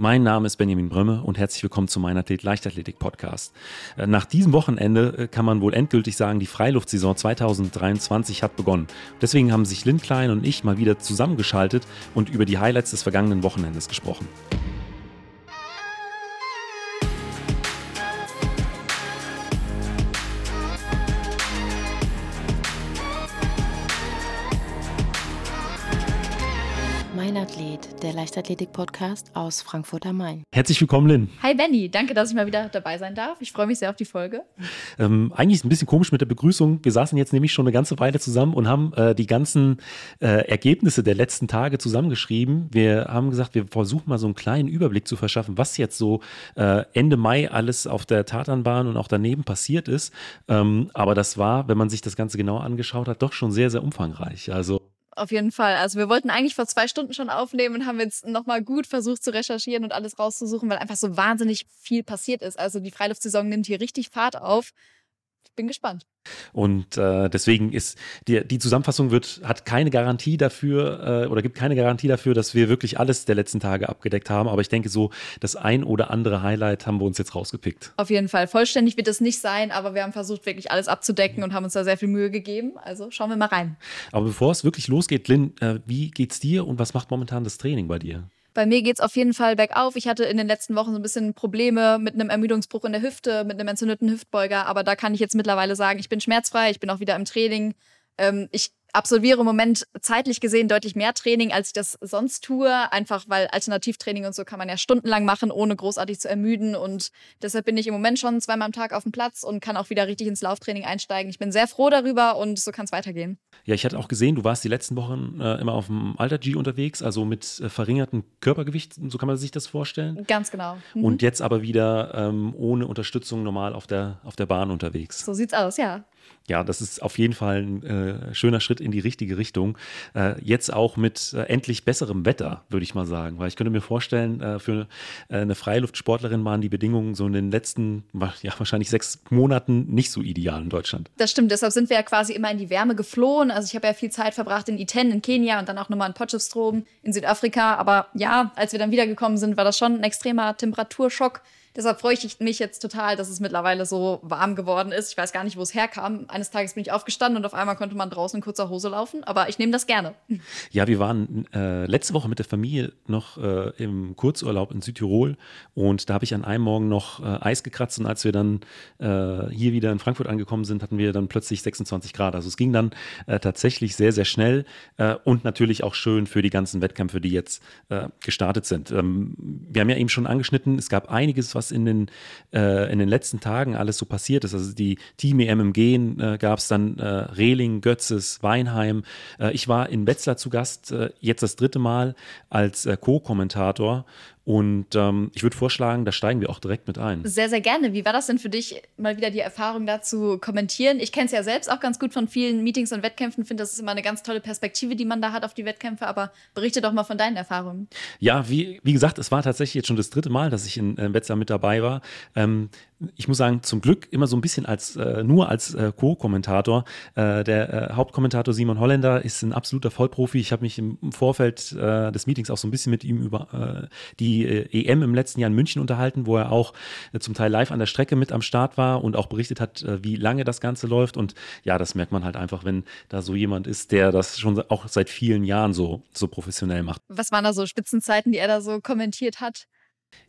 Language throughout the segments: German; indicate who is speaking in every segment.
Speaker 1: mein Name ist Benjamin Brömme und herzlich willkommen zu meinem Athlet Leichtathletik Podcast. Äh, nach diesem Wochenende äh, kann man wohl endgültig sagen, die Freiluftsaison 2023 hat begonnen. Deswegen haben sich Lynn Klein und ich mal wieder zusammengeschaltet und über die Highlights des vergangenen Wochenendes gesprochen.
Speaker 2: Der Leichtathletik-Podcast aus Frankfurt am Main.
Speaker 1: Herzlich willkommen, Lynn.
Speaker 3: Hi Benny, danke, dass ich mal wieder dabei sein darf. Ich freue mich sehr auf die Folge.
Speaker 1: Ähm, eigentlich ist es ein bisschen komisch mit der Begrüßung. Wir saßen jetzt nämlich schon eine ganze Weile zusammen und haben äh, die ganzen äh, Ergebnisse der letzten Tage zusammengeschrieben. Wir haben gesagt, wir versuchen mal so einen kleinen Überblick zu verschaffen, was jetzt so äh, Ende Mai alles auf der Tatanbahn und auch daneben passiert ist. Ähm, aber das war, wenn man sich das Ganze genau angeschaut hat, doch schon sehr, sehr umfangreich. Also
Speaker 3: auf jeden Fall. Also wir wollten eigentlich vor zwei Stunden schon aufnehmen und haben jetzt nochmal gut versucht zu recherchieren und alles rauszusuchen, weil einfach so wahnsinnig viel passiert ist. Also die Freiluftsaison nimmt hier richtig Fahrt auf. Ich bin gespannt.
Speaker 1: Und äh, deswegen ist die, die Zusammenfassung wird, hat keine Garantie dafür äh, oder gibt keine Garantie dafür, dass wir wirklich alles der letzten Tage abgedeckt haben. Aber ich denke, so das ein oder andere Highlight haben wir uns jetzt rausgepickt.
Speaker 3: Auf jeden Fall. Vollständig wird es nicht sein, aber wir haben versucht, wirklich alles abzudecken und haben uns da sehr viel Mühe gegeben. Also schauen wir mal rein.
Speaker 1: Aber bevor es wirklich losgeht, Lynn, äh, wie geht's dir und was macht momentan das Training bei dir?
Speaker 3: Bei mir geht es auf jeden Fall bergauf. Ich hatte in den letzten Wochen so ein bisschen Probleme mit einem Ermüdungsbruch in der Hüfte, mit einem entzündeten Hüftbeuger. Aber da kann ich jetzt mittlerweile sagen, ich bin schmerzfrei, ich bin auch wieder im Training. Ähm, ich absolviere im Moment zeitlich gesehen deutlich mehr Training, als ich das sonst tue. Einfach weil Alternativtraining und so kann man ja stundenlang machen, ohne großartig zu ermüden. Und deshalb bin ich im Moment schon zweimal am Tag auf dem Platz und kann auch wieder richtig ins Lauftraining einsteigen. Ich bin sehr froh darüber und so kann es weitergehen.
Speaker 1: Ja, ich hatte auch gesehen, du warst die letzten Wochen äh, immer auf dem Alter G unterwegs, also mit äh, verringertem Körpergewicht, so kann man sich das vorstellen.
Speaker 3: Ganz genau.
Speaker 1: Mhm. Und jetzt aber wieder ähm, ohne Unterstützung normal auf der, auf der Bahn unterwegs.
Speaker 3: So sieht's aus, ja
Speaker 1: ja, das ist auf jeden Fall ein äh, schöner Schritt in die richtige Richtung. Äh, jetzt auch mit äh, endlich besserem Wetter, würde ich mal sagen. Weil ich könnte mir vorstellen, äh, für äh, eine Freiluftsportlerin waren die Bedingungen so in den letzten, ja, wahrscheinlich sechs Monaten nicht so ideal in Deutschland.
Speaker 3: Das stimmt, deshalb sind wir ja quasi immer in die Wärme geflohen. Also ich habe ja viel Zeit verbracht in Iten, in Kenia und dann auch nochmal in Potchefstroom in Südafrika. Aber ja, als wir dann wiedergekommen sind, war das schon ein extremer Temperaturschock. Deshalb freue ich mich jetzt total, dass es mittlerweile so warm geworden ist. Ich weiß gar nicht, wo es herkam. Eines Tages bin ich aufgestanden und auf einmal konnte man draußen in kurzer Hose laufen. Aber ich nehme das gerne.
Speaker 1: Ja, wir waren äh, letzte Woche mit der Familie noch äh, im Kurzurlaub in Südtirol und da habe ich an einem Morgen noch äh, Eis gekratzt und als wir dann äh, hier wieder in Frankfurt angekommen sind, hatten wir dann plötzlich 26 Grad. Also es ging dann äh, tatsächlich sehr, sehr schnell äh, und natürlich auch schön für die ganzen Wettkämpfe, die jetzt gestartet sind. Ähm, wir haben ja eben schon angeschnitten, es gab einiges, was was in den, äh, in den letzten Tagen alles so passiert ist. Also die Team-EM im Gehen äh, gab es dann äh, Rehling, Götzes, Weinheim. Äh, ich war in Wetzlar zu Gast, äh, jetzt das dritte Mal als äh, Co-Kommentator und ähm, ich würde vorschlagen, da steigen wir auch direkt mit ein.
Speaker 3: Sehr, sehr gerne. Wie war das denn für dich, mal wieder die Erfahrung dazu kommentieren? Ich kenne es ja selbst auch ganz gut von vielen Meetings und Wettkämpfen. Finde, das ist immer eine ganz tolle Perspektive, die man da hat auf die Wettkämpfe. Aber berichte doch mal von deinen Erfahrungen.
Speaker 1: Ja, wie, wie gesagt, es war tatsächlich jetzt schon das dritte Mal, dass ich in äh, Wetzlar mit dabei war. Ähm, ich muss sagen, zum Glück immer so ein bisschen als äh, nur als äh, Co-Kommentator. Äh, der äh, Hauptkommentator Simon Holländer ist ein absoluter Vollprofi. Ich habe mich im Vorfeld äh, des Meetings auch so ein bisschen mit ihm über äh, die EM im letzten Jahr in München unterhalten, wo er auch zum Teil live an der Strecke mit am Start war und auch berichtet hat, wie lange das Ganze läuft. Und ja, das merkt man halt einfach, wenn da so jemand ist, der das schon auch seit vielen Jahren so, so professionell macht.
Speaker 3: Was waren da so Spitzenzeiten, die er da so kommentiert hat?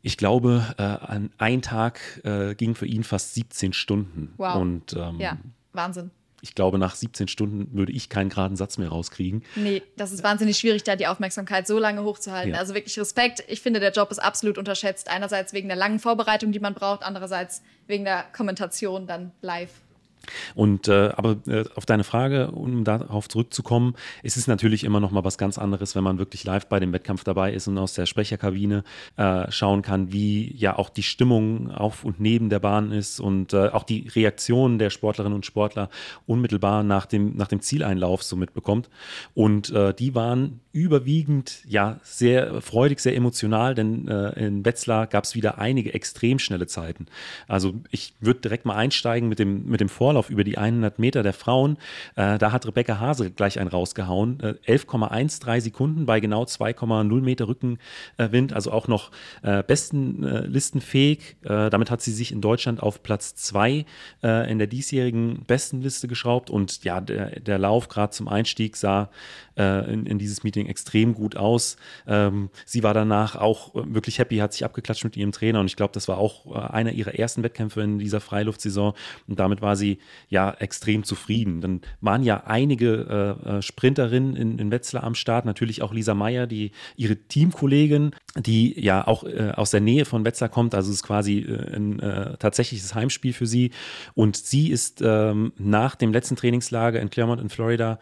Speaker 1: Ich glaube, äh, an ein Tag äh, ging für ihn fast 17 Stunden.
Speaker 3: Wow.
Speaker 1: Und
Speaker 3: ähm, ja, Wahnsinn.
Speaker 1: Ich glaube, nach 17 Stunden würde ich keinen geraden Satz mehr rauskriegen.
Speaker 3: Nee, das ist wahnsinnig schwierig, da die Aufmerksamkeit so lange hochzuhalten. Ja. Also wirklich Respekt. Ich finde, der Job ist absolut unterschätzt. Einerseits wegen der langen Vorbereitung, die man braucht, andererseits wegen der Kommentation dann live.
Speaker 1: Und äh, aber äh, auf deine Frage, um darauf zurückzukommen, ist es natürlich immer noch mal was ganz anderes, wenn man wirklich live bei dem Wettkampf dabei ist und aus der Sprecherkabine äh, schauen kann, wie ja auch die Stimmung auf und neben der Bahn ist und äh, auch die Reaktionen der Sportlerinnen und Sportler unmittelbar nach dem, nach dem Zieleinlauf so mitbekommt. Und äh, die waren überwiegend ja sehr freudig, sehr emotional, denn äh, in Wetzlar gab es wieder einige extrem schnelle Zeiten. Also ich würde direkt mal einsteigen mit dem, mit dem Vor Vorlauf über die 100 Meter der Frauen. Äh, da hat Rebecca Hase gleich einen rausgehauen. Äh, 11,13 Sekunden bei genau 2,0 Meter Rückenwind, also auch noch äh, bestenlistenfähig. Äh, damit hat sie sich in Deutschland auf Platz 2 äh, in der diesjährigen Bestenliste geschraubt. Und ja, der, der Lauf gerade zum Einstieg sah äh, in, in, dieses Meeting extrem gut aus. Ähm, sie war danach auch wirklich happy, hat sich abgeklatscht mit ihrem Trainer und ich glaube, das war auch äh, einer ihrer ersten Wettkämpfe in dieser Freiluftsaison und damit war sie ja extrem zufrieden. Dann waren ja einige äh, äh, Sprinterinnen in, in Wetzlar am Start, natürlich auch Lisa Meyer, die ihre Teamkollegin, die ja auch äh, aus der Nähe von Wetzlar kommt, also es ist quasi äh, ein tatsächliches Heimspiel für sie und sie ist ähm, nach dem letzten Trainingslager in Claremont in Florida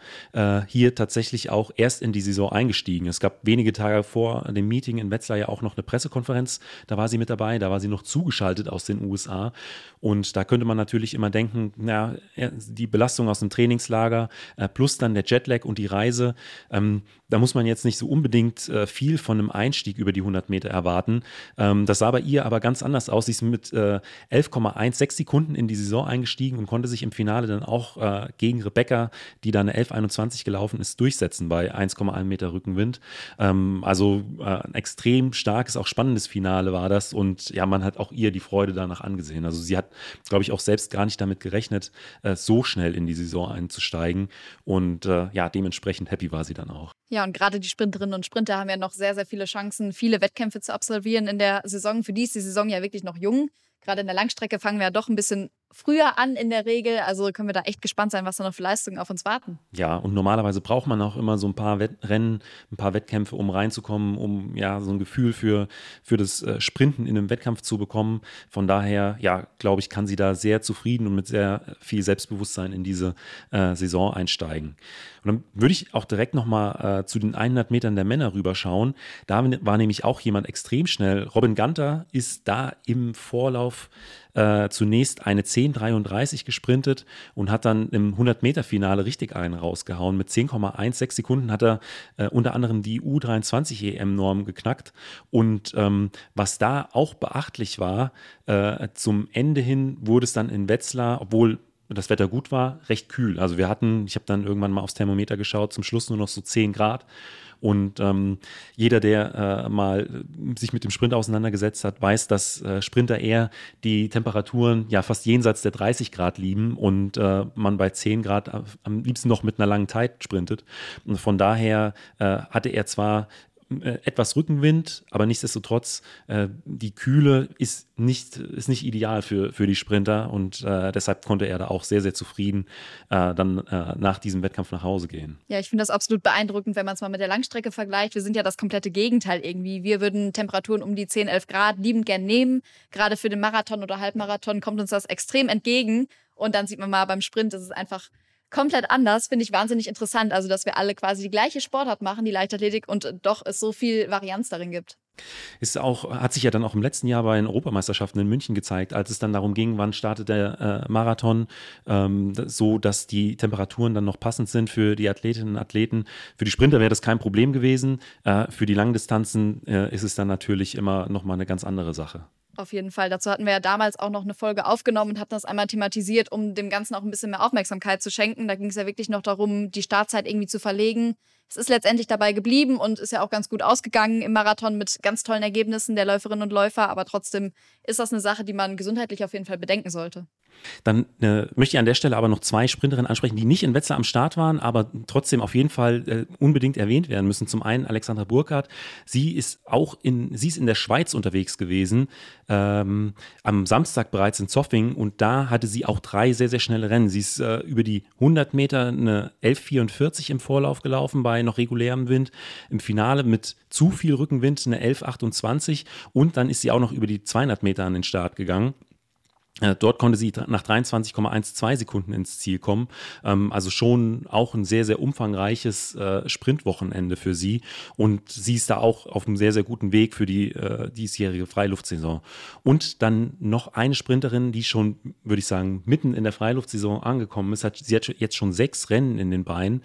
Speaker 1: hier tatsächlich auch erst in die Saison eingestiegen. Es gab wenige Tage vor dem Meeting in Wetzlar ja auch noch eine Pressekonferenz, da war sie mit dabei, da war sie noch zugeschaltet aus den USA. Und da könnte man natürlich immer denken, na, die Belastung aus dem Trainingslager äh, plus dann der Jetlag und die Reise, ähm, da muss man jetzt nicht so unbedingt äh, viel von einem Einstieg über die 100 Meter erwarten. Ähm, das sah bei ihr aber ganz anders aus. Sie ist mit äh, 11,16 Sekunden in die Saison eingestiegen und konnte sich im Finale dann auch äh, gegen Rebecca, die dann 11,21 gelaufen ist, durchsetzen bei 1,1 Meter Rückenwind. Ähm, also äh, ein extrem starkes, auch spannendes Finale war das und ja, man hat auch ihr die Freude danach angesehen. Also sie hat, glaube ich, auch selbst gar nicht damit gerechnet, äh, so schnell in die Saison einzusteigen und äh, ja, dementsprechend happy war sie dann auch.
Speaker 3: Ja, und gerade die Sprinterinnen und Sprinter haben ja noch sehr, sehr viele Chancen, viele Wettkämpfe zu absolvieren in der Saison. Für die ist die Saison ja wirklich noch jung. Gerade in der Langstrecke fangen wir ja doch ein bisschen früher an in der Regel. Also können wir da echt gespannt sein, was da noch für Leistungen auf uns warten.
Speaker 1: Ja, und normalerweise braucht man auch immer so ein paar Rennen, ein paar Wettkämpfe, um reinzukommen, um ja so ein Gefühl für, für das äh, Sprinten in einem Wettkampf zu bekommen. Von daher, ja, glaube ich, kann sie da sehr zufrieden und mit sehr viel Selbstbewusstsein in diese äh, Saison einsteigen. Und dann würde ich auch direkt nochmal äh, zu den 100 Metern der Männer rüberschauen. Da war nämlich auch jemand extrem schnell. Robin Ganter ist da im Vorlauf äh, zunächst eine 10,33 gesprintet und hat dann im 100-Meter-Finale richtig einen rausgehauen. Mit 10,16 Sekunden hat er äh, unter anderem die U23 EM-Norm geknackt. Und ähm, was da auch beachtlich war, äh, zum Ende hin wurde es dann in Wetzlar, obwohl das Wetter gut war, recht kühl. Also wir hatten, ich habe dann irgendwann mal aufs Thermometer geschaut, zum Schluss nur noch so 10 Grad. Und ähm, jeder, der äh, mal sich mit dem Sprint auseinandergesetzt hat, weiß, dass äh, Sprinter eher die Temperaturen ja fast jenseits der 30 Grad lieben und äh, man bei 10 Grad am liebsten noch mit einer langen Zeit sprintet. Und von daher äh, hatte er zwar äh, etwas Rückenwind, aber nichtsdestotrotz, äh, die Kühle ist nicht, ist nicht ideal für, für die Sprinter und äh, deshalb konnte er da auch sehr, sehr zufrieden äh, dann äh, nach diesem Wettkampf nach Hause gehen.
Speaker 3: Ja, ich finde das absolut beeindruckend, wenn man es mal mit der Langstrecke vergleicht. Wir sind ja das komplette Gegenteil irgendwie. Wir würden Temperaturen um die 10, 11 Grad liebend gern nehmen. Gerade für den Marathon oder Halbmarathon kommt uns das extrem entgegen. Und dann sieht man mal beim Sprint, ist es einfach komplett anders, finde ich wahnsinnig interessant. Also, dass wir alle quasi die gleiche Sportart machen, die Leichtathletik, und doch es so viel Varianz darin gibt.
Speaker 1: Ist auch, hat sich ja dann auch im letzten Jahr bei den Europameisterschaften in München gezeigt, als es dann darum ging, wann startet der äh, Marathon, ähm, so dass die Temperaturen dann noch passend sind für die Athletinnen und Athleten. Für die Sprinter wäre das kein Problem gewesen. Äh, für die Langdistanzen äh, ist es dann natürlich immer nochmal eine ganz andere Sache.
Speaker 3: Auf jeden Fall. Dazu hatten wir ja damals auch noch eine Folge aufgenommen und hatten das einmal thematisiert, um dem Ganzen auch ein bisschen mehr Aufmerksamkeit zu schenken. Da ging es ja wirklich noch darum, die Startzeit irgendwie zu verlegen. Es ist letztendlich dabei geblieben und ist ja auch ganz gut ausgegangen im Marathon mit ganz tollen Ergebnissen der Läuferinnen und Läufer. Aber trotzdem ist das eine Sache, die man gesundheitlich auf jeden Fall bedenken sollte.
Speaker 1: Dann äh, möchte ich an der Stelle aber noch zwei Sprinterinnen ansprechen, die nicht in Wetzlar am Start waren, aber trotzdem auf jeden Fall äh, unbedingt erwähnt werden müssen. Zum einen Alexandra Burkhardt. Sie ist auch in, sie ist in der Schweiz unterwegs gewesen, ähm, am Samstag bereits in Zoffing und da hatte sie auch drei sehr, sehr schnelle Rennen. Sie ist äh, über die 100 Meter eine 11,44 im Vorlauf gelaufen bei noch regulärem Wind. Im Finale mit zu viel Rückenwind eine 11,28 und dann ist sie auch noch über die 200 Meter an den Start gegangen. Äh, dort konnte sie nach 23,12 Sekunden ins Ziel kommen. Ähm, also schon auch ein sehr, sehr umfangreiches äh, Sprintwochenende für sie. Und sie ist da auch auf einem sehr, sehr guten Weg für die äh, diesjährige Freiluftsaison. Und dann noch eine Sprinterin, die schon, würde ich sagen, mitten in der Freiluftsaison angekommen ist. Sie hat jetzt schon sechs Rennen in den Beinen.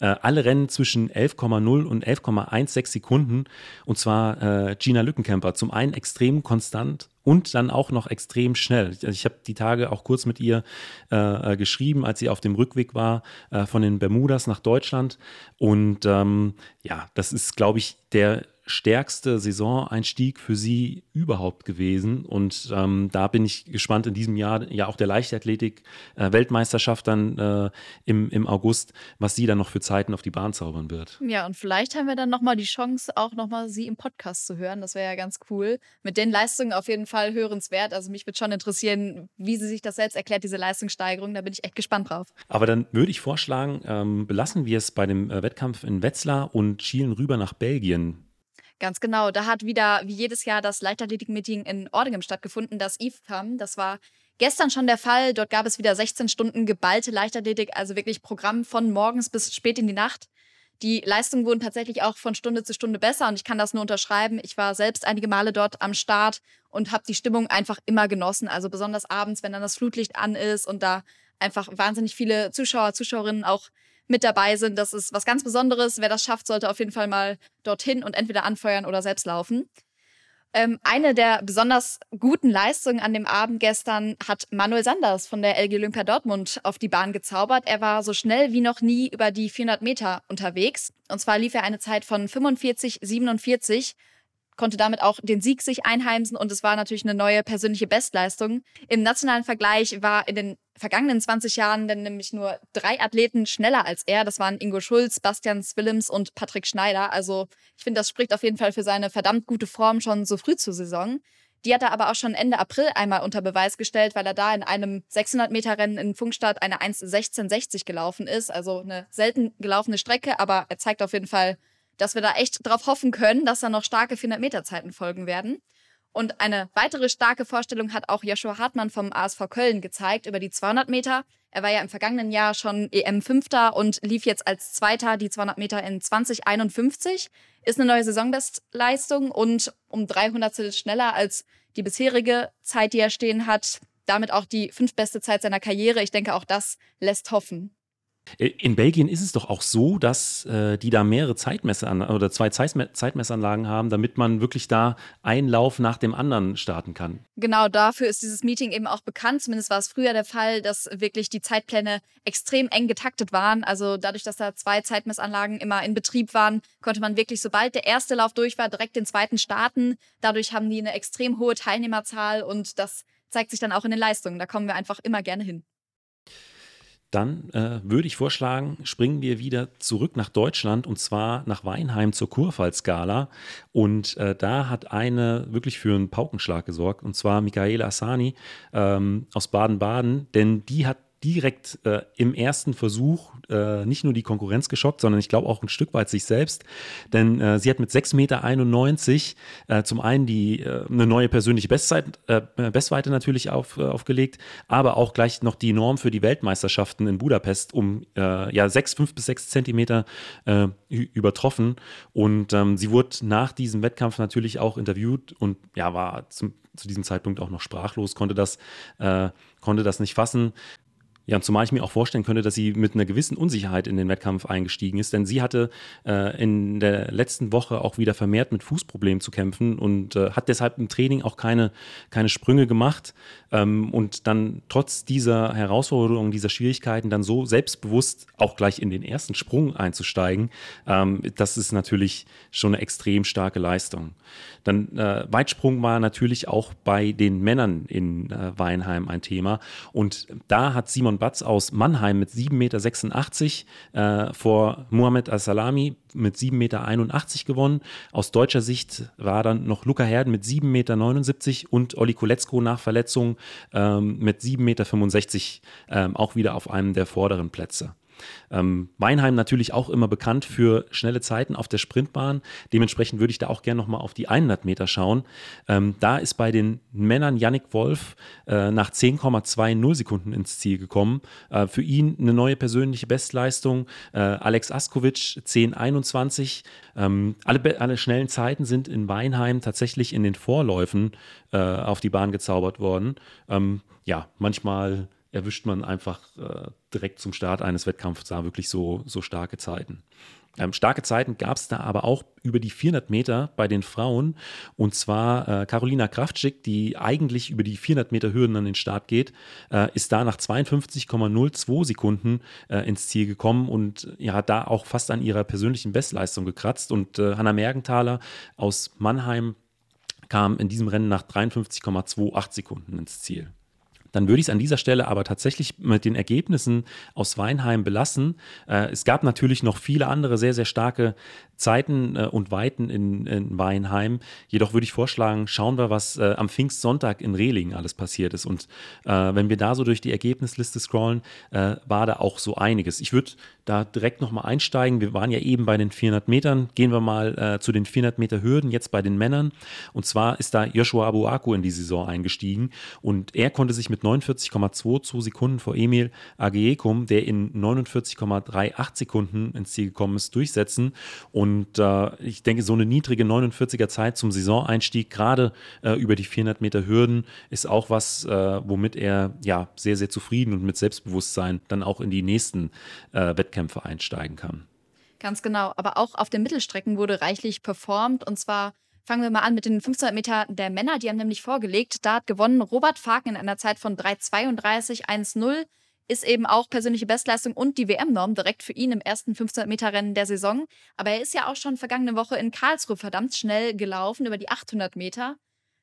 Speaker 1: Alle Rennen zwischen 11,0 und 11,16 Sekunden. Und zwar Gina Lückenkämper. Zum einen extrem konstant und dann auch noch extrem schnell. Ich, ich habe die Tage auch kurz mit ihr äh, geschrieben, als sie auf dem Rückweg war äh, von den Bermudas nach Deutschland. Und ähm, ja, das ist, glaube ich, der stärkste Saisoneinstieg für sie überhaupt gewesen. Und ähm, da bin ich gespannt in diesem Jahr, ja auch der Leichtathletik-Weltmeisterschaft äh, dann äh, im, im August, was sie dann noch für Zeiten auf die Bahn zaubern wird.
Speaker 3: Ja, und vielleicht haben wir dann nochmal die Chance, auch nochmal sie im Podcast zu hören. Das wäre ja ganz cool. Mit den Leistungen auf jeden Fall hörenswert. Also mich würde schon interessieren, wie sie sich das selbst erklärt, diese Leistungssteigerung. Da bin ich echt gespannt drauf.
Speaker 1: Aber dann würde ich vorschlagen, ähm, belassen wir es bei dem äh, Wettkampf in Wetzlar und schielen rüber nach Belgien.
Speaker 3: Ganz genau. Da hat wieder, wie jedes Jahr, das Leichtathletik-Meeting in Ordingem stattgefunden, das IFCAM. Das war gestern schon der Fall. Dort gab es wieder 16 Stunden geballte Leichtathletik, also wirklich Programm von morgens bis spät in die Nacht. Die Leistungen wurden tatsächlich auch von Stunde zu Stunde besser und ich kann das nur unterschreiben. Ich war selbst einige Male dort am Start und habe die Stimmung einfach immer genossen. Also besonders abends, wenn dann das Flutlicht an ist und da einfach wahnsinnig viele Zuschauer, Zuschauerinnen auch mit dabei sind. Das ist was ganz Besonderes. Wer das schafft, sollte auf jeden Fall mal dorthin und entweder anfeuern oder selbst laufen. Ähm, eine der besonders guten Leistungen an dem Abend gestern hat Manuel Sanders von der LG Olympia Dortmund auf die Bahn gezaubert. Er war so schnell wie noch nie über die 400 Meter unterwegs. Und zwar lief er eine Zeit von 45,47 konnte damit auch den Sieg sich einheimsen und es war natürlich eine neue persönliche Bestleistung. Im nationalen Vergleich war in den vergangenen 20 Jahren dann nämlich nur drei Athleten schneller als er. Das waren Ingo Schulz, Bastian Willems und Patrick Schneider. Also ich finde, das spricht auf jeden Fall für seine verdammt gute Form schon so früh zur Saison. Die hat er aber auch schon Ende April einmal unter Beweis gestellt, weil er da in einem 600-Meter-Rennen in Funkstadt eine 1,1660 gelaufen ist. Also eine selten gelaufene Strecke, aber er zeigt auf jeden Fall dass wir da echt drauf hoffen können, dass da noch starke 400-Meter-Zeiten folgen werden. Und eine weitere starke Vorstellung hat auch Joshua Hartmann vom ASV Köln gezeigt über die 200 Meter. Er war ja im vergangenen Jahr schon EM-Fünfter und lief jetzt als Zweiter die 200 Meter in 2051. Ist eine neue Saisonbestleistung und um 300 schneller als die bisherige Zeit, die er stehen hat. Damit auch die fünftbeste Zeit seiner Karriere. Ich denke, auch das lässt hoffen.
Speaker 1: Äh, in Belgien ist es doch auch so, dass äh, die da mehrere Zeitmesseranlagen oder zwei Zeitmessanlagen haben, damit man wirklich da einen Lauf nach dem anderen starten kann.
Speaker 3: Genau dafür ist dieses Meeting eben auch bekannt. Zumindest war es früher der Fall, dass wirklich die Zeitpläne extrem eng getaktet waren. Also dadurch, dass da zwei Zeitmessanlagen immer in Betrieb waren, konnte man wirklich, sobald der erste Lauf durch war, direkt den zweiten starten. Dadurch haben die eine extrem hohe Teilnehmerzahl und das zeigt sich dann auch in den Leistungen. Da kommen wir einfach immer gerne hin.
Speaker 1: Dann äh, würde ich vorschlagen, springen wir wieder zurück nach Deutschland und zwar nach Weinheim zur Kurfallskala. Und äh, da hat eine wirklich für einen Paukenschlag gesorgt und zwar Michaela Assani ähm, aus Baden-Baden, denn die hat direkt äh, im ersten Versuch äh, nicht nur die Konkurrenz geschockt, sondern ich glaube auch ein Stück weit sich selbst. Denn äh, sie hat mit 6,91 Meter äh, zum einen die, äh, eine neue persönliche Bestzeit, äh, Bestweite natürlich auf, aufgelegt, aber auch gleich noch die Norm für die Weltmeisterschaften in Budapest um ja, 6, 5 bis 6 Zentimeter übertroffen. Und ähm, sie wurde nach diesem Wettkampf natürlich auch interviewt und ja, war zum, zu diesem Zeitpunkt auch noch sprachlos, konnte das, konnte das nicht fassen. Ja, und zumal ich mir auch vorstellen könnte, dass sie mit einer gewissen Unsicherheit in den Wettkampf eingestiegen ist, denn sie hatte äh, in der letzten Woche auch wieder vermehrt mit Fußproblemen zu kämpfen und äh, hat deshalb im Training auch keine, keine Sprünge gemacht ähm, und dann trotz dieser Herausforderungen, dieser Schwierigkeiten dann so selbstbewusst auch gleich in den ersten Sprung einzusteigen, ähm, das ist natürlich schon eine extrem starke Leistung. Dann äh, Weitsprung war natürlich auch bei den Männern in äh, Weinheim ein Thema und da hat Simon Batz aus Mannheim mit 7,86 Meter äh, vor Mohamed Al-Salami mit 7,81 Meter gewonnen. Aus deutscher Sicht war dann noch Luca Herden mit 7,79 Meter und Olli Koletzko nach Verletzung ähm, mit 7,65 Meter ähm, auch wieder auf einem der vorderen Plätze. Ähm, Weinheim natürlich auch immer bekannt für schnelle Zeiten auf der Sprintbahn. Dementsprechend würde ich da auch gerne nochmal auf die 100 Meter schauen. Ähm, da ist bei den Männern Yannick Wolf äh, nach 10,20 Sekunden ins Ziel gekommen. Äh, für ihn eine neue persönliche Bestleistung. Äh, Alex Askovic 10,21. Ähm, alle, alle schnellen Zeiten sind in Weinheim tatsächlich in den Vorläufen äh, auf die Bahn gezaubert worden. Ähm, ja, manchmal erwischt man einfach äh, direkt zum Start eines Wettkampfs da wirklich so, so starke Zeiten. Ähm, starke Zeiten gab es da aber auch über die 400 Meter bei den Frauen. Und zwar äh, Carolina Kraftschick, die eigentlich über die 400 Meter Hürden an den Start geht, äh, ist da nach 52,02 Sekunden äh, ins Ziel gekommen und ja, hat da auch fast an ihrer persönlichen Bestleistung gekratzt. Und äh, Hanna Mergenthaler aus Mannheim kam in diesem Rennen nach 53,28 Sekunden ins Ziel dann würde ich es an dieser Stelle aber tatsächlich mit den Ergebnissen aus Weinheim belassen. Äh, es gab natürlich noch viele andere sehr, sehr starke Zeiten äh, und Weiten in, in, Weinheim. Jedoch würde ich vorschlagen, schauen wir, was äh, am Pfingstsonntag in Rehlingen alles passiert ist. Und äh, wenn wir da so durch die Ergebnisliste scrollen, äh, war da auch so einiges. Ich würde da direkt nochmal einsteigen. Wir waren ja eben bei den 400 Metern. Gehen wir mal äh, zu den 400 Meter Hürden, jetzt bei den Männern. Und zwar ist da Joshua Abuaku in die Saison eingestiegen und er konnte sich mit 49,22 Sekunden vor Emil Ageekum, der in 49,38 Sekunden ins Ziel gekommen ist, durchsetzen. Und und äh, ich denke, so eine niedrige 49er Zeit zum Saisoneinstieg, gerade äh, über die 400 Meter Hürden, ist auch was, äh, womit er ja sehr, sehr zufrieden und mit Selbstbewusstsein dann auch in die nächsten äh, Wettkämpfe einsteigen kann.
Speaker 3: Ganz genau. Aber auch auf den Mittelstrecken wurde reichlich performt. Und zwar fangen wir mal an mit den 1500 Meter der Männer. Die haben nämlich vorgelegt. Da hat gewonnen Robert Faken in einer Zeit von 3,32,10 ist eben auch persönliche Bestleistung und die WM-Norm direkt für ihn im ersten 1500-Meter-Rennen der Saison. Aber er ist ja auch schon vergangene Woche in Karlsruhe verdammt schnell gelaufen über die 800 Meter.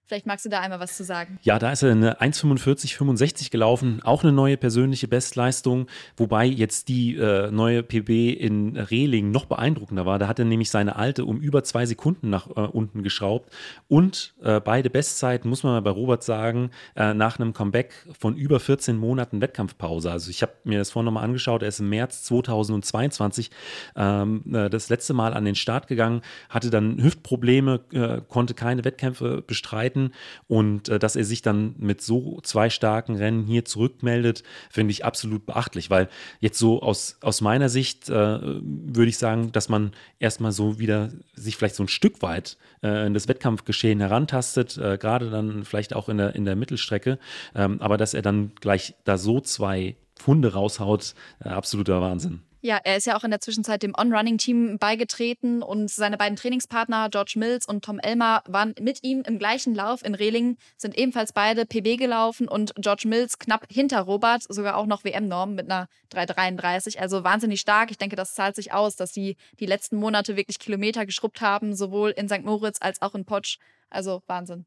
Speaker 3: Vielleicht magst du da einmal was zu sagen.
Speaker 1: Ja, da ist er eine 1,45,65 gelaufen, auch eine neue persönliche Bestleistung, wobei jetzt die äh, neue PB in Rehling noch beeindruckender war. Da hat er nämlich seine alte um über zwei Sekunden nach äh, unten geschraubt und äh, beide Bestzeiten, muss man mal bei Robert sagen, äh, nach einem Comeback von über 14 Monaten Wettkampfpause. Also ich habe mir das vorhin nochmal angeschaut, er ist im März 2022 ähm, äh, das letzte Mal an den Start gegangen, hatte dann Hüftprobleme, äh, konnte keine Wettkämpfe bestreiten Zeiten und äh, dass er sich dann mit so zwei starken Rennen hier zurückmeldet, finde ich absolut beachtlich, weil jetzt so aus, aus meiner Sicht äh, würde ich sagen, dass man erstmal so wieder sich vielleicht so ein Stück weit äh, in das Wettkampfgeschehen herantastet, äh, gerade dann vielleicht auch in der, in der Mittelstrecke, ähm, aber dass er dann gleich da so zwei Funde raushaut, äh, absoluter Wahnsinn.
Speaker 3: Ja, er ist ja auch in der Zwischenzeit dem On-Running-Team beigetreten und seine beiden Trainingspartner George Mills und Tom Elmer waren mit ihm im gleichen Lauf in Rehlingen, sind ebenfalls beide PB gelaufen und George Mills knapp hinter Robert, sogar auch noch WM-Norm mit einer 3,33. Also wahnsinnig stark. Ich denke, das zahlt sich aus, dass sie die letzten Monate wirklich Kilometer geschrubbt haben, sowohl in St. Moritz als auch in Potsch. Also Wahnsinn.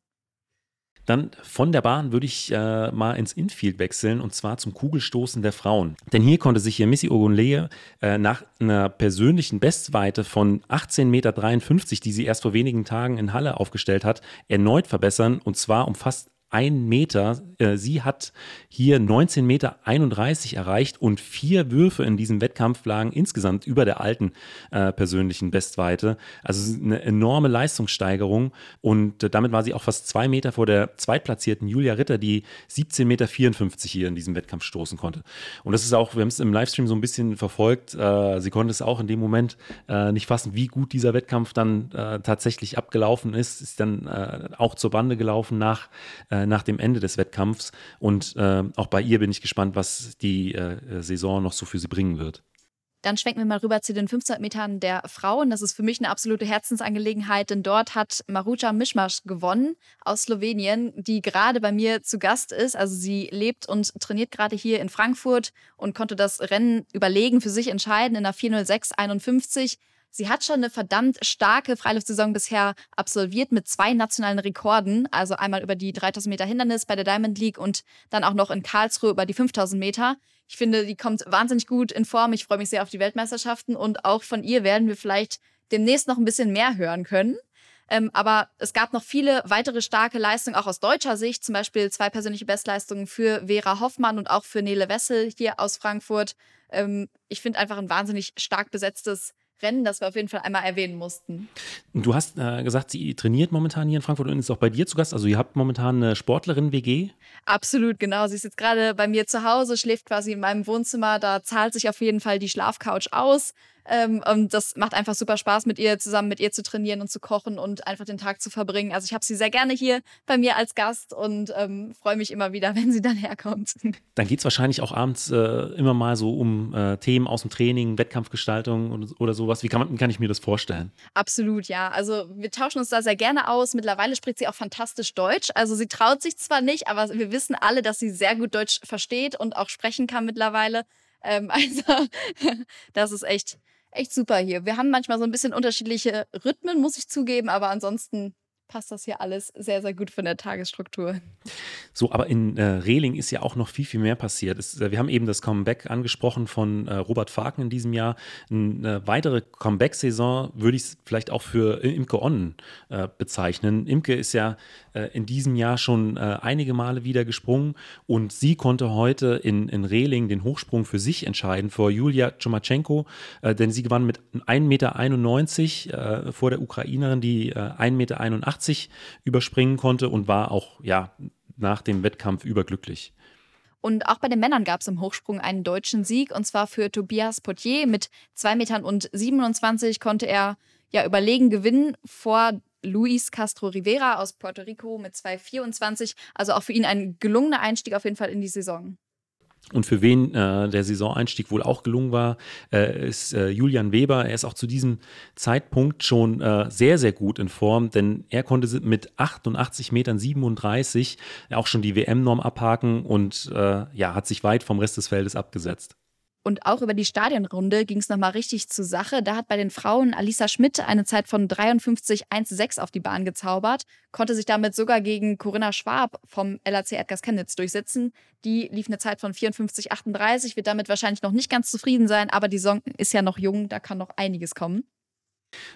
Speaker 1: Dann von der Bahn würde ich äh, mal ins Infield wechseln und zwar zum Kugelstoßen der Frauen. Denn hier konnte sich hier Missy Ogunleye äh, nach einer persönlichen Bestweite von 18,53 Meter, die sie erst vor wenigen Tagen in Halle aufgestellt hat, erneut verbessern und zwar um fast ein Meter. Äh, sie hat hier 19,31 Meter erreicht und vier Würfe in diesem Wettkampf lagen insgesamt über der alten äh, persönlichen Bestweite. Also eine enorme Leistungssteigerung und äh, damit war sie auch fast zwei Meter vor der zweitplatzierten Julia Ritter, die 17,54 Meter hier in diesem Wettkampf stoßen konnte. Und das ist auch, wir haben es im Livestream so ein bisschen verfolgt, äh, sie konnte es auch in dem Moment äh, nicht fassen, wie gut dieser Wettkampf dann tatsächlich abgelaufen ist. Ist dann auch zur Bande gelaufen nach äh, nach dem Ende des Wettkampfs. Und äh, auch bei ihr bin ich gespannt, was die äh, Saison noch so für sie bringen wird.
Speaker 3: Dann schwenken wir mal rüber zu den 1500 Metern der Frauen. Das ist für mich eine absolute Herzensangelegenheit, denn dort hat Maruja Mischmasch gewonnen aus Slowenien, die gerade bei mir zu Gast ist. Also sie lebt und trainiert gerade hier in Frankfurt und konnte das Rennen überlegen für sich entscheiden in der 406,51. Sie hat schon eine verdammt starke Freiluftsaison bisher absolviert mit zwei nationalen Rekorden. Also einmal über die 3000 Meter Hindernis bei der Diamond League und dann auch noch in Karlsruhe über die 5000 Meter. Ich finde, die kommt wahnsinnig gut in Form. Ich freue mich sehr auf die Weltmeisterschaften und auch von ihr werden wir vielleicht demnächst noch ein bisschen mehr hören können. Ähm, aber es gab noch viele weitere starke Leistungen, auch aus deutscher Sicht. Zum Beispiel zwei persönliche Bestleistungen für Vera Hoffmann und auch für Nele Wessel hier aus Frankfurt. Ähm, ich finde einfach ein wahnsinnig stark besetztes Rennen, das wir auf jeden Fall einmal erwähnen mussten.
Speaker 1: Du hast äh, gesagt, sie trainiert momentan hier in Frankfurt und ist auch bei dir zu Gast. Also ihr habt momentan eine Sportlerin-WG?
Speaker 3: Absolut, genau. Sie ist jetzt gerade bei mir zu Hause, schläft quasi in meinem Wohnzimmer. Da zahlt sich auf jeden Fall die Schlafcouch aus. Ähm, und das macht einfach super Spaß, mit ihr zusammen mit ihr zu trainieren und zu kochen und einfach den Tag zu verbringen. Also ich habe sie sehr gerne hier bei mir als Gast und ähm, freue mich immer wieder, wenn sie dann herkommt.
Speaker 1: Dann geht es wahrscheinlich auch abends äh, immer mal so um äh, Themen aus dem Training, Wettkampfgestaltung oder, oder sowas. Wie kann, man, kann ich mir das vorstellen?
Speaker 3: Absolut, ja. Also wir tauschen uns da sehr gerne aus. Mittlerweile spricht sie auch fantastisch Deutsch. Also sie traut sich zwar nicht, aber wir wissen alle, dass sie sehr gut Deutsch versteht und auch sprechen kann mittlerweile. Ähm, also das ist echt, echt super hier. Wir haben manchmal so ein bisschen unterschiedliche Rhythmen, muss ich zugeben, aber ansonsten passt das hier alles sehr, sehr gut von der Tagesstruktur.
Speaker 1: So, aber in äh, Rehling ist ja auch noch viel, viel mehr passiert. Es, äh, wir haben eben das Comeback angesprochen von äh, Robert Faken in diesem Jahr. Eine weitere Comeback-Saison würde ich vielleicht auch für Imke Onnen äh, bezeichnen. Imke ist ja äh, in diesem Jahr schon äh, einige Male wieder gesprungen und sie konnte heute in, in Rehling den Hochsprung für sich entscheiden vor Julia Tschomachenko, denn sie gewann mit 1,91 Meter vor der Ukrainerin, die 1,81 Meter überspringen konnte und war auch ja nach dem Wettkampf überglücklich.
Speaker 3: Und auch bei den Männern gab es im Hochsprung einen deutschen Sieg und zwar für Tobias Potier. Mit 2 Metern und 27 konnte er ja überlegen gewinnen vor Luis Castro Rivera aus Puerto Rico mit 2,24. Also auch für ihn ein gelungener Einstieg auf jeden Fall in die Saison.
Speaker 1: Und für wen äh, der Saisoneinstieg wohl auch gelungen war, äh, ist äh, Julian Weber. Er ist auch zu diesem Zeitpunkt schon äh, sehr, sehr gut in Form, denn er konnte mit 88 Metern 37 auch schon die WM-Norm abhaken und äh, ja, hat sich weit vom Rest des Feldes abgesetzt.
Speaker 3: Und auch über die Stadionrunde ging es nochmal richtig zur Sache. Da hat bei den Frauen Alisa Schmidt eine Zeit von 53,16 auf die Bahn gezaubert, konnte sich damit sogar gegen Corinna Schwab vom LAC Edgars Chemnitz durchsetzen. Die lief eine Zeit von 54,38, wird damit wahrscheinlich noch nicht ganz zufrieden sein, aber die Saison ist ja noch jung, da kann noch einiges kommen.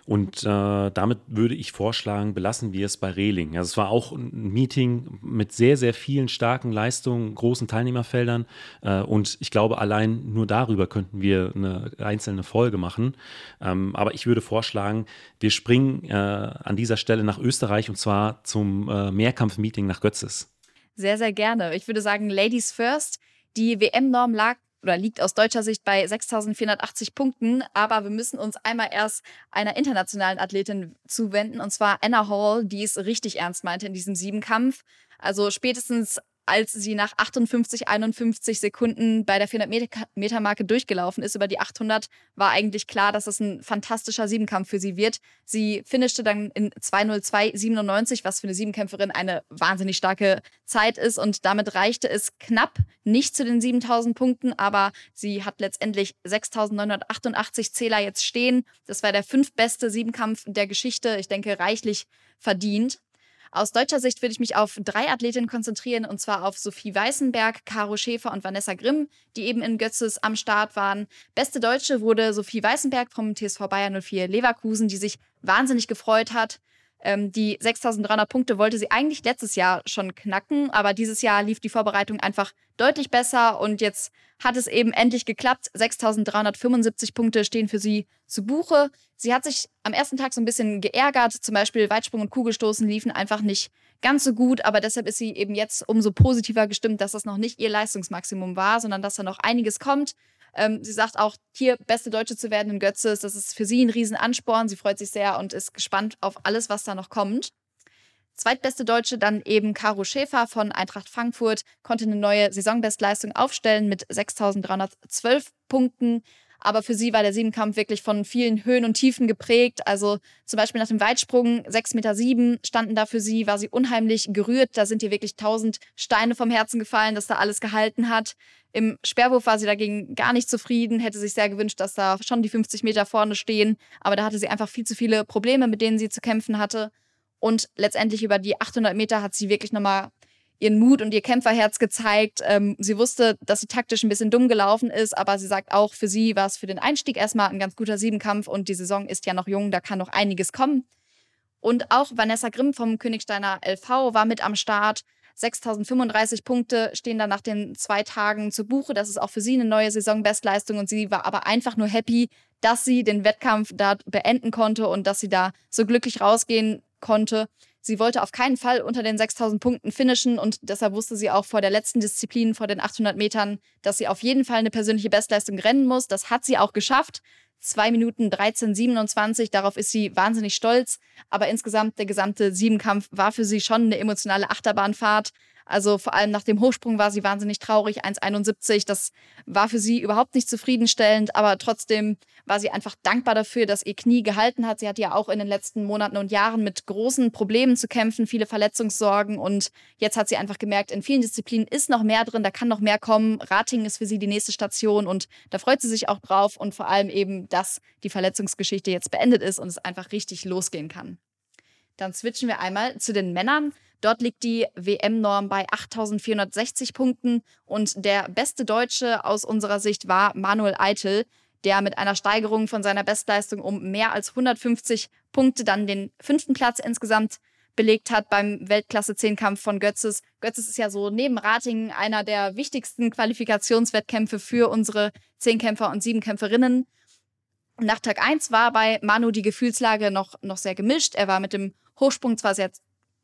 Speaker 1: Und äh, damit würde ich vorschlagen, belassen wir es bei Rehling. Also es war auch ein Meeting mit sehr, sehr vielen starken Leistungen, großen Teilnehmerfeldern. Äh, und ich glaube, allein nur darüber könnten wir eine einzelne Folge machen. Ähm, aber ich würde vorschlagen, wir springen äh, an dieser Stelle nach Österreich und zwar zum äh, Mehrkampf-Meeting nach Götzes.
Speaker 3: Sehr, sehr gerne. Ich würde sagen, Ladies First. Die WM-Norm lag oder liegt aus deutscher Sicht bei 6.480 Punkten. Aber wir müssen uns einmal erst einer internationalen Athletin zuwenden, und zwar Anna Hall, die es richtig ernst meinte in diesem Siebenkampf. Also spätestens als sie nach 58, 51 Sekunden bei der 400-Meter-Marke durchgelaufen ist über die 800, war eigentlich klar, dass es ein fantastischer Siebenkampf für sie wird. Sie finishte dann in 202,97, was für eine Siebenkämpferin eine wahnsinnig starke Zeit ist. Und damit reichte es knapp nicht zu den 7000 Punkten, aber sie hat letztendlich 6988 Zähler jetzt stehen. Das war der fünftbeste Siebenkampf der Geschichte. Ich denke, reichlich verdient. Aus deutscher Sicht würde ich mich auf drei Athletinnen konzentrieren, und zwar auf Sophie Weißenberg, Caro Schäfer und Vanessa Grimm, die eben in Götzes am Start waren. Beste Deutsche wurde Sophie Weißenberg vom TSV Bayern 04 Leverkusen, die sich wahnsinnig gefreut hat. Ähm, die 6300 Punkte wollte sie eigentlich letztes Jahr schon knacken, aber dieses Jahr lief die Vorbereitung einfach deutlich besser und jetzt hat es eben endlich geklappt. 6375 Punkte stehen für sie zu Buche. Sie hat sich am ersten Tag so ein bisschen geärgert, zum Beispiel Weitsprung und Kugelstoßen liefen einfach nicht ganz so gut, aber deshalb ist sie eben jetzt umso positiver gestimmt, dass das noch nicht ihr Leistungsmaximum war, sondern dass da noch einiges kommt. Ähm, sie sagt auch, hier beste Deutsche zu werden in Götzes, das ist für sie ein Riesenansporn. Sie freut sich sehr und ist gespannt auf alles, was da noch kommt. Zweitbeste Deutsche dann eben Caro Schäfer von Eintracht Frankfurt, konnte eine neue Saisonbestleistung aufstellen mit 6.312 Punkten. Aber für sie war der Siebenkampf wirklich von vielen Höhen und Tiefen geprägt. Also zum Beispiel nach dem Weitsprung 6,7 Meter sieben standen da für sie, war sie unheimlich gerührt. Da sind ihr wirklich tausend Steine vom Herzen gefallen, dass da alles gehalten hat. Im Sperrwurf war sie dagegen gar nicht zufrieden, hätte sich sehr gewünscht, dass da schon die 50 Meter vorne stehen. Aber da hatte sie einfach viel zu viele Probleme, mit denen sie zu kämpfen hatte. Und letztendlich über die 800 Meter hat sie wirklich nochmal ihren Mut und ihr Kämpferherz gezeigt. Ähm, sie wusste, dass sie taktisch ein bisschen dumm gelaufen ist, aber sie sagt auch, für sie war es für den Einstieg erstmal ein ganz guter Siebenkampf und die Saison ist ja noch jung, da kann noch einiges kommen. Und auch Vanessa Grimm vom Königsteiner LV war mit am Start. 6035 Punkte stehen dann nach den zwei Tagen zu Buche. Das ist auch für sie eine neue Saisonbestleistung und sie war aber einfach nur happy, dass sie den Wettkampf da beenden konnte und dass sie da so glücklich rausgehen konnte. Sie wollte auf keinen Fall unter den 6000 Punkten finishen und deshalb wusste sie auch vor der letzten Disziplin, vor den 800 Metern, dass sie auf jeden Fall eine persönliche Bestleistung rennen muss. Das hat sie auch geschafft. 2 Minuten 13,27. Darauf ist sie wahnsinnig stolz. Aber insgesamt, der gesamte Siebenkampf war für sie schon eine emotionale Achterbahnfahrt. Also vor allem nach dem Hochsprung war sie wahnsinnig traurig, 1,71. Das war für sie überhaupt nicht zufriedenstellend, aber trotzdem war sie einfach dankbar dafür, dass ihr Knie gehalten hat. Sie hat ja auch in den letzten Monaten und Jahren mit großen Problemen zu kämpfen, viele Verletzungssorgen und jetzt hat sie einfach gemerkt, in vielen Disziplinen ist noch mehr drin, da kann noch mehr kommen. Rating ist für sie die nächste Station und da freut sie sich auch drauf und vor allem eben, dass die Verletzungsgeschichte jetzt beendet ist und es einfach richtig losgehen kann. Dann switchen wir einmal zu den Männern. Dort liegt die WM-Norm bei 8.460 Punkten und der beste Deutsche aus unserer Sicht war Manuel Eitel, der mit einer Steigerung von seiner Bestleistung um mehr als 150 Punkte dann den fünften Platz insgesamt belegt hat beim Weltklasse-Zehnkampf von Götzes. Götzes ist ja so neben Ratingen einer der wichtigsten Qualifikationswettkämpfe für unsere Zehnkämpfer und Siebenkämpferinnen. Nach Tag 1 war bei Manu die Gefühlslage noch, noch sehr gemischt. Er war mit dem Hochsprung zwar sehr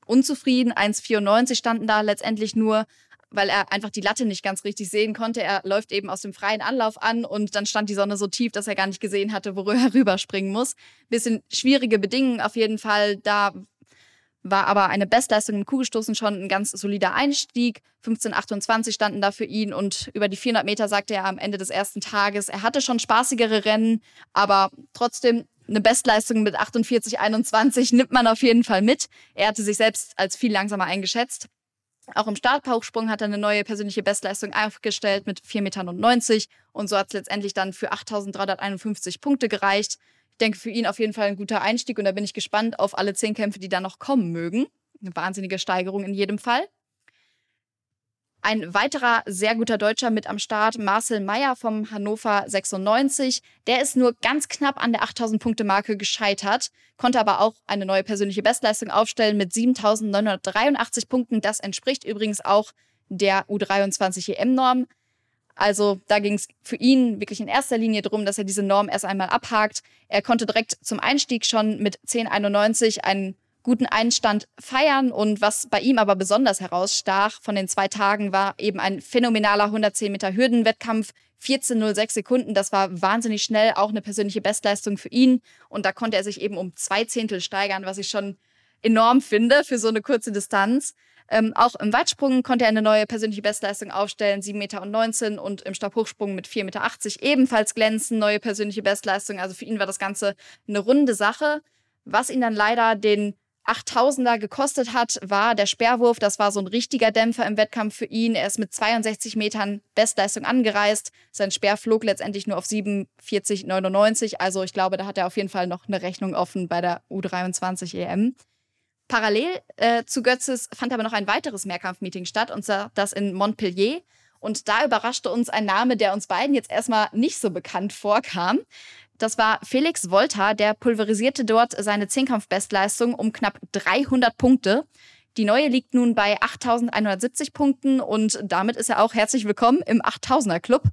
Speaker 3: unzufrieden. 1,94 standen da letztendlich nur, weil er einfach die Latte nicht ganz richtig sehen konnte. Er läuft eben aus dem freien Anlauf an und dann stand die Sonne so tief, dass er gar nicht gesehen hatte, worüber er rüberspringen muss. Bisschen schwierige Bedingungen auf jeden Fall. Da war aber eine Bestleistung im Kugelstoßen schon ein ganz solider Einstieg. 15,28 standen da für ihn und über die 400 Meter sagte er am Ende des ersten Tages, er hatte schon spaßigere Rennen, aber trotzdem eine Bestleistung mit 48, 21 nimmt man auf jeden Fall mit. Er hatte sich selbst als viel langsamer eingeschätzt. Auch im Startbauchsprung hat er eine neue persönliche Bestleistung aufgestellt mit 4,90 Metern und so hat es letztendlich dann für 8.351 Punkte gereicht. Ich denke, für ihn auf jeden Fall ein guter Einstieg und da bin ich gespannt auf alle zehn Kämpfe, die da noch kommen mögen. Eine wahnsinnige Steigerung in jedem Fall. Ein weiterer sehr guter Deutscher mit am Start, Marcel Meyer vom Hannover 96. Der ist nur ganz knapp an der 8000 Punkte Marke gescheitert, konnte aber auch eine neue persönliche Bestleistung aufstellen mit 7983 Punkten. Das entspricht übrigens auch der U23 EM-Norm. Also da ging es für ihn wirklich in erster Linie darum, dass er diese Norm erst einmal abhakt. Er konnte direkt zum Einstieg schon mit 1091 einen guten Einstand feiern. Und was bei ihm aber besonders herausstach von den zwei Tagen, war eben ein phänomenaler 110 Meter Hürdenwettkampf. 14,06 Sekunden, das war wahnsinnig schnell, auch eine persönliche Bestleistung für ihn. Und da konnte er sich eben um zwei Zehntel steigern, was ich schon enorm finde für so eine kurze Distanz. Ähm, auch im Weitsprung konnte er eine neue persönliche Bestleistung aufstellen, 7,19 Meter und im Stabhochsprung mit 4,80 Meter ebenfalls glänzen, neue persönliche Bestleistung. Also für ihn war das Ganze eine runde Sache, was ihn dann leider den 8000er gekostet hat, war der Sperrwurf. Das war so ein richtiger Dämpfer im Wettkampf für ihn. Er ist mit 62 Metern Bestleistung angereist. Sein Sperr flog letztendlich nur auf 47,99. Also ich glaube, da hat er auf jeden Fall noch eine Rechnung offen bei der U23 EM. Parallel äh, zu Götzes fand aber noch ein weiteres Mehrkampfmeeting statt, und zwar das in Montpellier. Und da überraschte uns ein Name, der uns beiden jetzt erstmal nicht so bekannt vorkam. Das war Felix Volta, der pulverisierte dort seine Zehnkampf-Bestleistung um knapp 300 Punkte. Die neue liegt nun bei 8.170 Punkten und damit ist er auch herzlich willkommen im 8000er Club.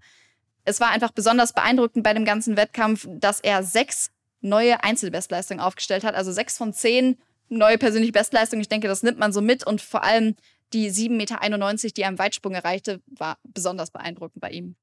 Speaker 3: Es war einfach besonders beeindruckend bei dem ganzen Wettkampf, dass er sechs neue Einzelbestleistungen aufgestellt hat, also sechs von zehn neue persönliche Bestleistungen. Ich denke, das nimmt man so mit und vor allem die 7,91 Meter, die er im Weitsprung erreichte, war besonders beeindruckend bei ihm.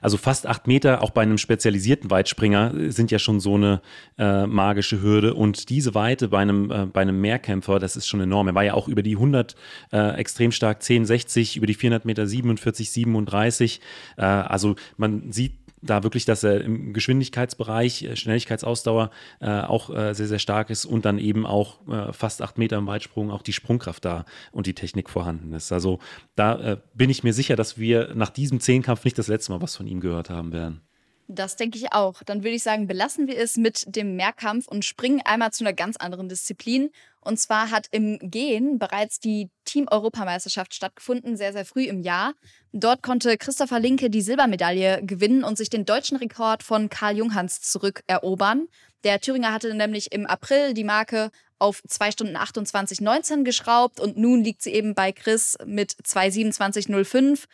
Speaker 1: Also fast acht Meter, auch bei einem spezialisierten Weitspringer, sind ja schon so eine äh, magische Hürde. Und diese Weite bei einem, äh, bei einem Mehrkämpfer, das ist schon enorm. Er war ja auch über die 100 äh, extrem stark, 10, 60, über die 400 Meter 47, 37. Äh, also man sieht da wirklich, dass er im Geschwindigkeitsbereich, äh, Schnelligkeitsausdauer äh, auch äh, sehr, sehr stark ist und dann eben auch äh, fast acht Meter im Weitsprung auch die Sprungkraft da und die Technik vorhanden ist. Also da äh, bin ich mir sicher, dass wir nach diesem Zehnkampf nicht das letzte Mal was von ihm gehört haben werden.
Speaker 3: Das denke ich auch. Dann würde ich sagen, belassen wir es mit dem Mehrkampf und springen einmal zu einer ganz anderen Disziplin. Und zwar hat im Gehen bereits die Team-Europameisterschaft stattgefunden, sehr, sehr früh im Jahr. Dort konnte Christopher Linke die Silbermedaille gewinnen und sich den deutschen Rekord von Karl Junghans zurückerobern. Der Thüringer hatte nämlich im April die Marke auf 2 Stunden 28, 19 geschraubt und nun liegt sie eben bei Chris mit 2,27,05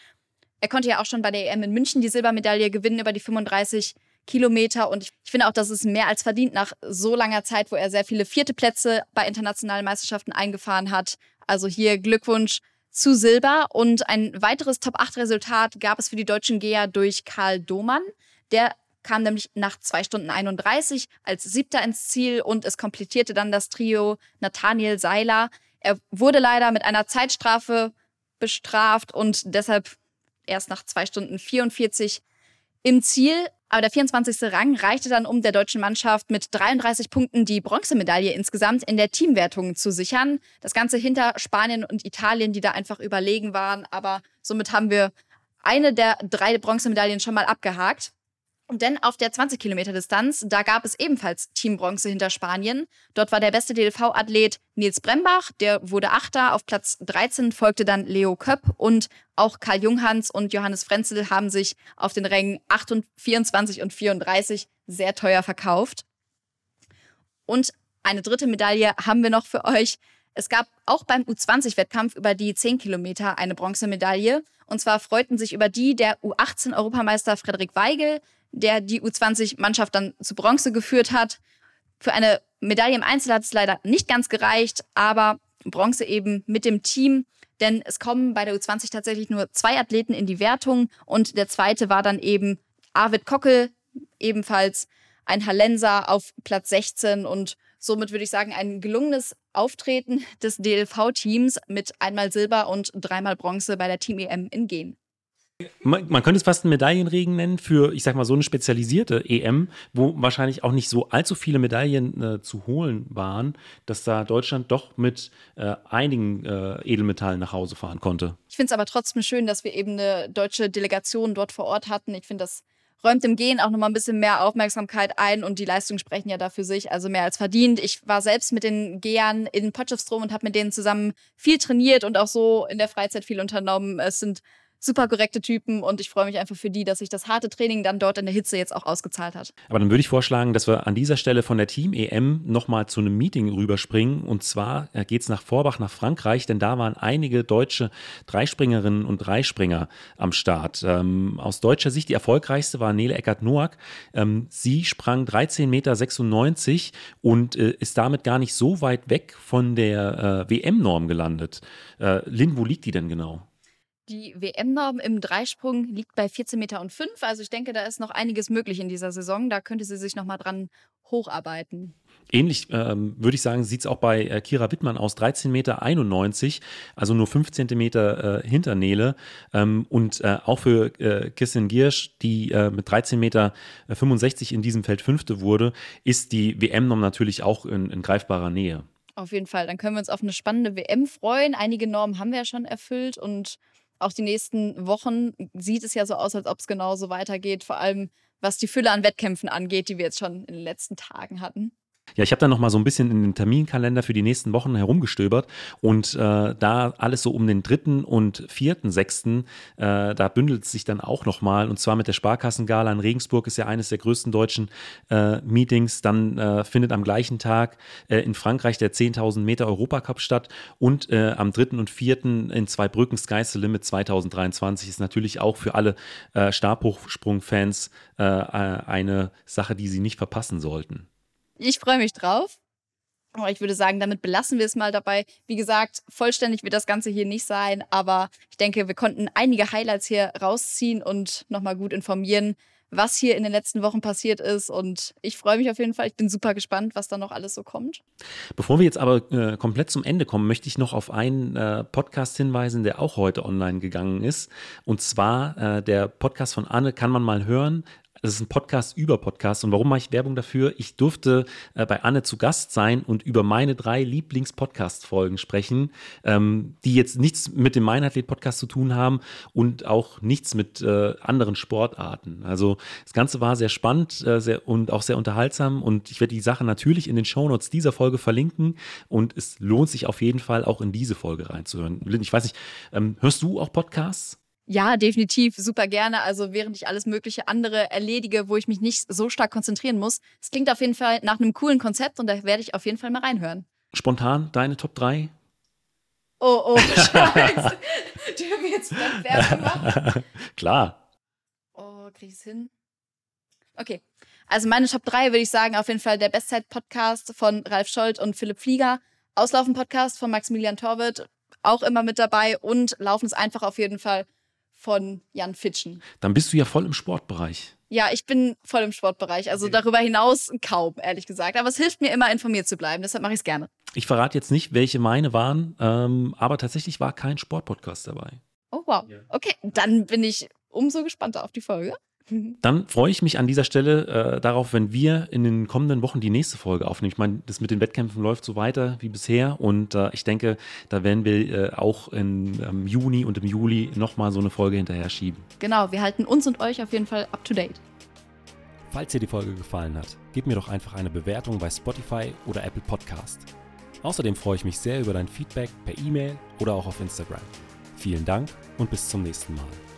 Speaker 3: er konnte ja auch schon bei der EM in München die Silbermedaille gewinnen über die 35 Kilometer. Und ich, finde auch, dass es mehr als verdient nach so langer Zeit, wo er sehr viele vierte Plätze bei internationalen Meisterschaften eingefahren hat. Also hier Glückwunsch zu Silber. Und ein weiteres Top-8-Resultat gab es für die deutschen Geher durch Karl Domann. Der kam nämlich nach 2 Stunden 31 als siebter ins Ziel und es komplettierte dann das Trio Nathaniel Seiler. Er wurde leider mit einer Zeitstrafe bestraft und deshalb erst nach 2 Stunden 44 im Ziel. Aber der 24. Rang reichte dann, um der deutschen Mannschaft mit 33 Punkten die Bronzemedaille insgesamt in der Teamwertung zu sichern. Das Ganze hinter Spanien und Italien, die da einfach überlegen waren. Aber somit haben wir eine der drei Bronzemedaillen schon mal abgehakt. Denn auf der 20 Kilometer Distanz, da gab es ebenfalls Teambronze hinter Spanien. Dort war der beste DLV-Athlet Nils Brembach, der wurde Achter. Auf Platz 13 folgte dann Leo Köpp und auch Karl Junghans und Johannes Frenzel haben sich auf den Rängen 8 24 und 34 sehr teuer verkauft. Und eine dritte Medaille haben wir noch für euch. Es gab auch beim U20-Wettkampf über die 10 Kilometer eine Bronzemedaille. Und zwar freuten sich über die der U18-Europameister Frederik Weigel, der die U20-Mannschaft dann zu Bronze geführt hat. Für eine Medaille im Einzel hat es leider nicht ganz gereicht, aber Bronze eben mit dem Team. Denn es kommen bei der U20 tatsächlich nur zwei Athleten in die Wertung und der zweite war dann eben Arvid Kockel, ebenfalls ein Hallenser auf Platz 16 und somit würde ich sagen ein gelungenes Auftreten des DLV-Teams mit einmal Silber und dreimal Bronze bei der Team EM in Gen.
Speaker 1: Man, man, könnte es fast einen Medaillenregen nennen für, ich sag mal, so eine spezialisierte EM, wo wahrscheinlich auch nicht so allzu viele Medaillen äh, zu holen waren, dass da Deutschland doch mit äh, einigen äh, Edelmetallen nach Hause fahren konnte.
Speaker 3: Ich finde es aber trotzdem schön, dass wir eben eine deutsche Delegation dort vor Ort hatten. Ich finde, das räumt im Gehen auch nochmal ein bisschen mehr Aufmerksamkeit ein und die Leistungen sprechen ja dafür sich, also mehr als verdient. Ich war selbst mit den Gehern in Potchefstroom und habe mit denen zusammen viel trainiert und auch so in der Freizeit viel unternommen. Es sind super korrekte Typen und ich freue mich einfach für die, dass sich das harte Training dann dort in der Hitze jetzt auch ausgezahlt hat.
Speaker 1: Aber dann würde ich vorschlagen, dass wir an dieser Stelle von der Team-EM nochmal zu einem Meeting rüberspringen und zwar äh, geht es nach Vorbach nach Frankreich, denn da waren einige deutsche Dreispringerinnen und Dreispringer am Start. Ähm, aus deutscher Sicht die erfolgreichste war Nele Eckert-Noack. Ähm, sie sprang 13,96 Meter und äh, ist damit gar nicht so weit weg von der äh, WM-Norm gelandet. Äh, Lynn, wo liegt die denn genau?
Speaker 3: Die WM-Norm im Dreisprung liegt bei 14,05 Meter. Also ich denke, da ist noch einiges möglich in dieser Saison. Da könnte sie sich noch mal dran hocharbeiten.
Speaker 1: Ähnlich ähm, würde ich sagen, sieht es auch bei äh, Kira Wittmann aus, 13,91 Meter, also nur 5 Zentimeter äh, hinter Nele. Ähm, und äh, auch für äh, Kirsten Giersch, die äh, mit 13,65 Meter in diesem Feld Fünfte wurde, ist die WM-Norm natürlich auch in, in greifbarer Nähe.
Speaker 3: Auf jeden Fall. Dann können wir uns auf eine spannende WM freuen. Einige Normen haben wir ja schon erfüllt und auch die nächsten Wochen sieht es ja so aus, als ob es genauso weitergeht, vor allem was die Fülle an Wettkämpfen angeht, die wir jetzt schon in den letzten Tagen hatten.
Speaker 1: Ja, ich habe da noch mal so ein bisschen in den Terminkalender für die nächsten Wochen herumgestöbert und äh, da alles so um den dritten und vierten, sechsten, äh, da bündelt es sich dann auch noch mal und zwar mit der Sparkassengala in Regensburg ist ja eines der größten deutschen äh, Meetings. Dann äh, findet am gleichen Tag äh, in Frankreich der 10.000 Meter Europacup statt und äh, am dritten und vierten in Zweibrücken Sky's the Limit 2023 ist natürlich auch für alle Stabhochsprung-Fans eine Sache, die sie nicht verpassen sollten.
Speaker 3: Ich freue mich drauf. Aber ich würde sagen, damit belassen wir es mal dabei. Wie gesagt, vollständig wird das Ganze hier nicht sein, aber ich denke, wir konnten einige Highlights hier rausziehen und nochmal gut informieren, was hier in den letzten Wochen passiert ist. Und ich freue mich auf jeden Fall. Ich bin super gespannt, was da noch alles so kommt.
Speaker 1: Bevor wir jetzt aber äh, komplett zum Ende kommen, möchte ich noch auf einen äh, Podcast hinweisen, der auch heute online gegangen ist. Und zwar äh, der Podcast von Anne kann man mal hören. Das ist ein Podcast über Podcasts. Und warum mache ich Werbung dafür? Ich durfte äh, bei Anne zu Gast sein und über meine drei Lieblings-Podcast-Folgen sprechen, ähm, die jetzt nichts mit dem Meinathlet-Podcast zu tun haben und auch nichts mit äh, anderen Sportarten. Also das Ganze war sehr spannend äh, sehr, und auch sehr unterhaltsam. Und ich werde die Sache natürlich in den Shownotes dieser Folge verlinken. Und es lohnt sich auf jeden Fall auch in diese Folge reinzuhören. Ich weiß nicht, ähm, hörst du auch Podcasts?
Speaker 3: Ja, definitiv, super gerne. Also während ich alles mögliche andere erledige, wo ich mich nicht so stark konzentrieren muss. Es klingt auf jeden Fall nach einem coolen Konzept und da werde ich auf jeden Fall mal reinhören.
Speaker 1: Spontan deine Top 3?
Speaker 3: Oh, oh, Scheiße. Dürfen wir jetzt Werbung machen?
Speaker 1: Klar.
Speaker 3: Oh, krieg ich es hin? Okay. Also meine Top 3 würde ich sagen, auf jeden Fall der Bestzeit-Podcast von Ralf Scholz und Philipp Flieger. Auslaufen-Podcast von Maximilian Torwitt, auch immer mit dabei. Und Laufen ist einfach auf jeden Fall von Jan Fitschen.
Speaker 1: Dann bist du ja voll im Sportbereich.
Speaker 3: Ja, ich bin voll im Sportbereich. Also darüber hinaus kaum, ehrlich gesagt. Aber es hilft mir immer, informiert zu bleiben. Deshalb mache ich es gerne.
Speaker 1: Ich verrate jetzt nicht, welche meine waren, ähm, aber tatsächlich war kein Sportpodcast dabei.
Speaker 3: Oh, wow. Okay, dann bin ich umso gespannter auf die Folge.
Speaker 1: Dann freue ich mich an dieser Stelle äh, darauf, wenn wir in den kommenden Wochen die nächste Folge aufnehmen. Ich meine, das mit den Wettkämpfen läuft so weiter wie bisher und äh, ich denke, da werden wir äh, auch im ähm, Juni und im Juli nochmal so eine Folge hinterher schieben.
Speaker 3: Genau, wir halten uns und euch auf jeden Fall up to date.
Speaker 1: Falls dir die Folge gefallen hat, gib mir doch einfach eine Bewertung bei Spotify oder Apple Podcast. Außerdem freue ich mich sehr über dein Feedback per E-Mail oder auch auf Instagram. Vielen Dank und bis zum nächsten Mal.